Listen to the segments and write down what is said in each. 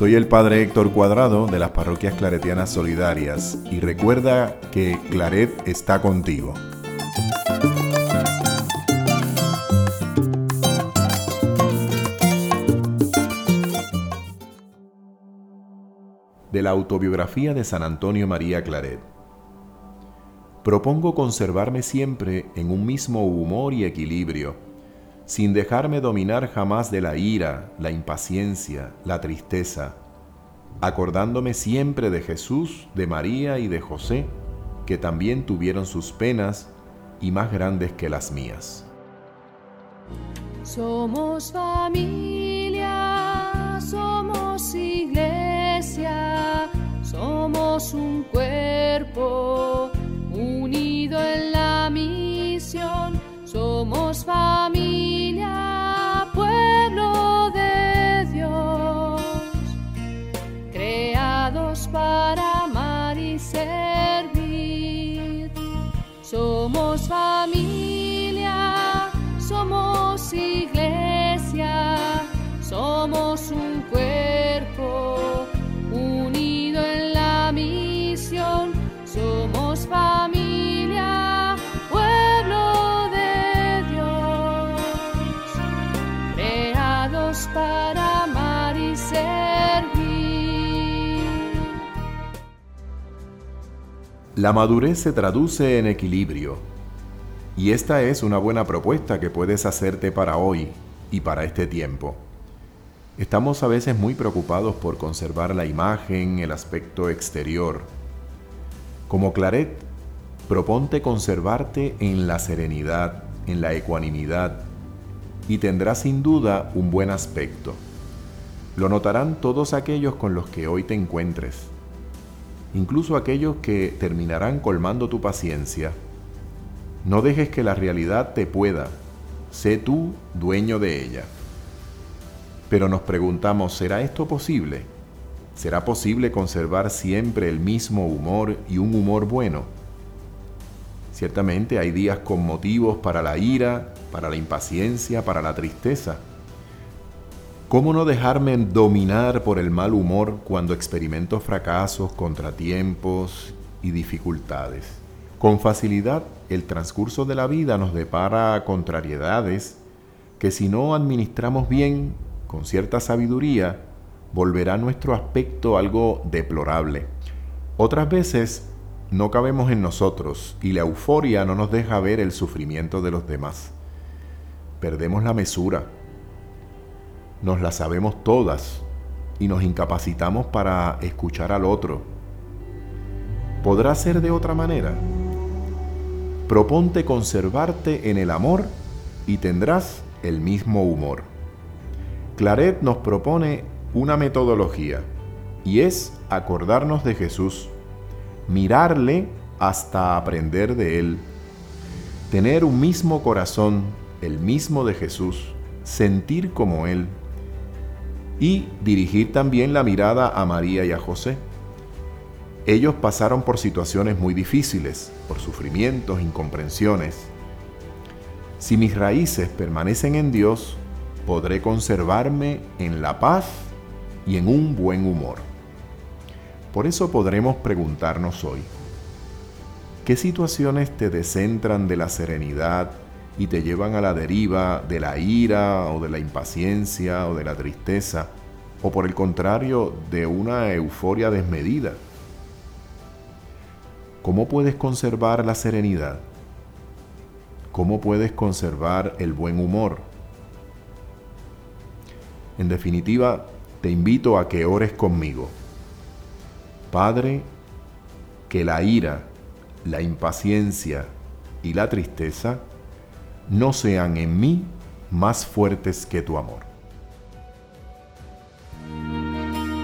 Soy el Padre Héctor Cuadrado de las Parroquias Claretianas Solidarias y recuerda que Claret está contigo. De la autobiografía de San Antonio María Claret. Propongo conservarme siempre en un mismo humor y equilibrio sin dejarme dominar jamás de la ira, la impaciencia, la tristeza, acordándome siempre de Jesús, de María y de José, que también tuvieron sus penas y más grandes que las mías. Somos familia, Somos familia, somos iglesia, somos un cuerpo unido en la misión. Somos familia, pueblo de Dios, creados para amar y servir. La madurez se traduce en equilibrio, y esta es una buena propuesta que puedes hacerte para hoy y para este tiempo. Estamos a veces muy preocupados por conservar la imagen, el aspecto exterior. Como Claret, proponte conservarte en la serenidad, en la ecuanimidad, y tendrás sin duda un buen aspecto. Lo notarán todos aquellos con los que hoy te encuentres incluso aquellos que terminarán colmando tu paciencia. No dejes que la realidad te pueda, sé tú dueño de ella. Pero nos preguntamos, ¿será esto posible? ¿Será posible conservar siempre el mismo humor y un humor bueno? Ciertamente hay días con motivos para la ira, para la impaciencia, para la tristeza. ¿Cómo no dejarme dominar por el mal humor cuando experimento fracasos, contratiempos y dificultades? Con facilidad, el transcurso de la vida nos depara contrariedades que si no administramos bien, con cierta sabiduría, volverá nuestro aspecto algo deplorable. Otras veces no cabemos en nosotros y la euforia no nos deja ver el sufrimiento de los demás. Perdemos la mesura nos la sabemos todas y nos incapacitamos para escuchar al otro. ¿Podrá ser de otra manera? Proponte conservarte en el amor y tendrás el mismo humor. Claret nos propone una metodología y es acordarnos de Jesús, mirarle hasta aprender de Él, tener un mismo corazón, el mismo de Jesús, sentir como Él y dirigir también la mirada a María y a José. Ellos pasaron por situaciones muy difíciles, por sufrimientos, incomprensiones. Si mis raíces permanecen en Dios, podré conservarme en la paz y en un buen humor. Por eso podremos preguntarnos hoy, ¿qué situaciones te descentran de la serenidad y te llevan a la deriva de la ira o de la impaciencia o de la tristeza, o por el contrario, de una euforia desmedida. ¿Cómo puedes conservar la serenidad? ¿Cómo puedes conservar el buen humor? En definitiva, te invito a que ores conmigo. Padre, que la ira, la impaciencia y la tristeza no sean en mí más fuertes que tu amor.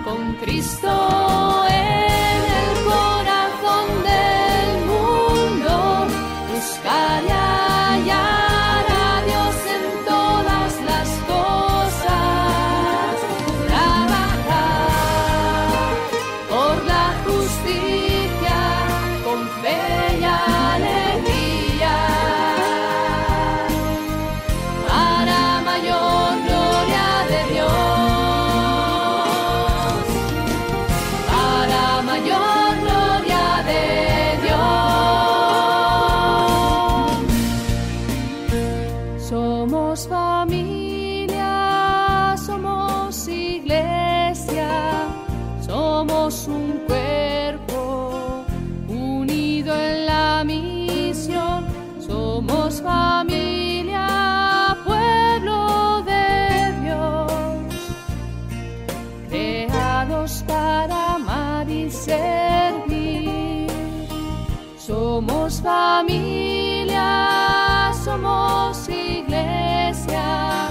Con Cristo misión. Somos familia, pueblo de Dios, creados para amar y servir. Somos familia, somos iglesia,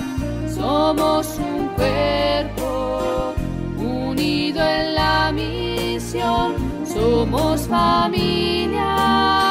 somos un cuerpo unido en la misión. Somos familia